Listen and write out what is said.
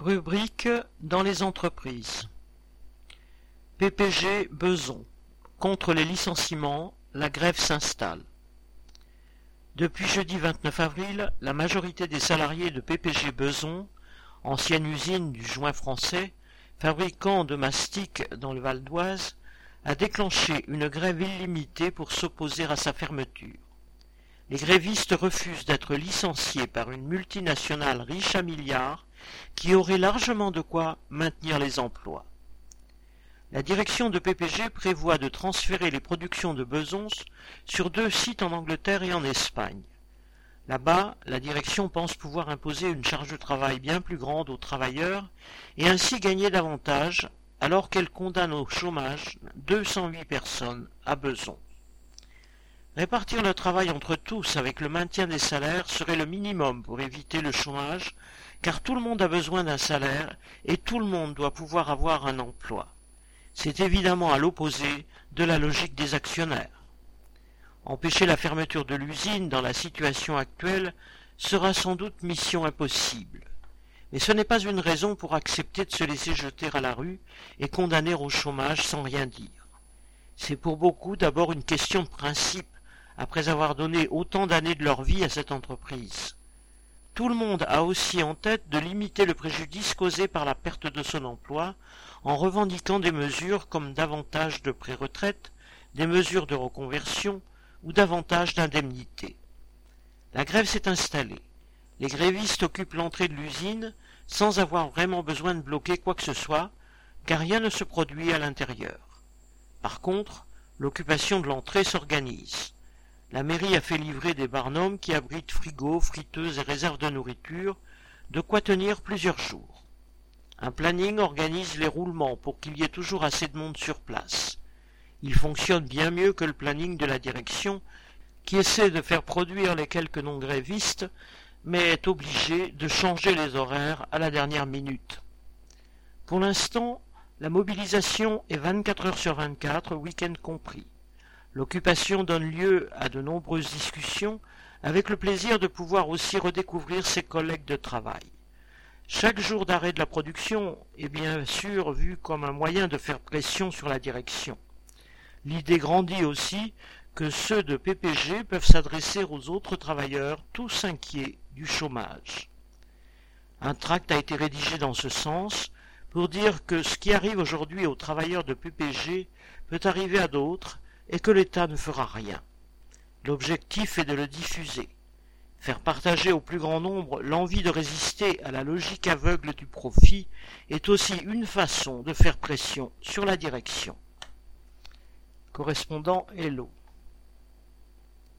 Rubrique dans les entreprises. PPG Beson. Contre les licenciements, la grève s'installe. Depuis jeudi 29 avril, la majorité des salariés de PPG Beson, ancienne usine du joint français, fabricant de mastic dans le Val d'Oise, a déclenché une grève illimitée pour s'opposer à sa fermeture. Les grévistes refusent d'être licenciés par une multinationale riche à milliards qui aurait largement de quoi maintenir les emplois. La direction de PPG prévoit de transférer les productions de Besons sur deux sites en Angleterre et en Espagne. Là-bas, la direction pense pouvoir imposer une charge de travail bien plus grande aux travailleurs et ainsi gagner davantage alors qu'elle condamne au chômage 208 personnes à Beson. Répartir le travail entre tous avec le maintien des salaires serait le minimum pour éviter le chômage, car tout le monde a besoin d'un salaire et tout le monde doit pouvoir avoir un emploi. C'est évidemment à l'opposé de la logique des actionnaires. Empêcher la fermeture de l'usine dans la situation actuelle sera sans doute mission impossible. Mais ce n'est pas une raison pour accepter de se laisser jeter à la rue et condamner au chômage sans rien dire. C'est pour beaucoup d'abord une question de principe après avoir donné autant d'années de leur vie à cette entreprise. Tout le monde a aussi en tête de limiter le préjudice causé par la perte de son emploi en revendiquant des mesures comme davantage de pré-retraite, des mesures de reconversion ou davantage d'indemnités. La grève s'est installée. Les grévistes occupent l'entrée de l'usine sans avoir vraiment besoin de bloquer quoi que ce soit, car rien ne se produit à l'intérieur. Par contre, l'occupation de l'entrée s'organise. La mairie a fait livrer des barnums qui abritent frigos, friteuses et réserves de nourriture, de quoi tenir plusieurs jours. Un planning organise les roulements pour qu'il y ait toujours assez de monde sur place. Il fonctionne bien mieux que le planning de la direction, qui essaie de faire produire les quelques non-grévistes, mais est obligé de changer les horaires à la dernière minute. Pour l'instant, la mobilisation est 24 heures sur 24, week-end compris. L'occupation donne lieu à de nombreuses discussions, avec le plaisir de pouvoir aussi redécouvrir ses collègues de travail. Chaque jour d'arrêt de la production est bien sûr vu comme un moyen de faire pression sur la direction. L'idée grandit aussi que ceux de PPG peuvent s'adresser aux autres travailleurs, tous inquiets du chômage. Un tract a été rédigé dans ce sens pour dire que ce qui arrive aujourd'hui aux travailleurs de PPG peut arriver à d'autres et que l'État ne fera rien. L'objectif est de le diffuser, faire partager au plus grand nombre l'envie de résister à la logique aveugle du profit est aussi une façon de faire pression sur la direction. Correspondant Hello.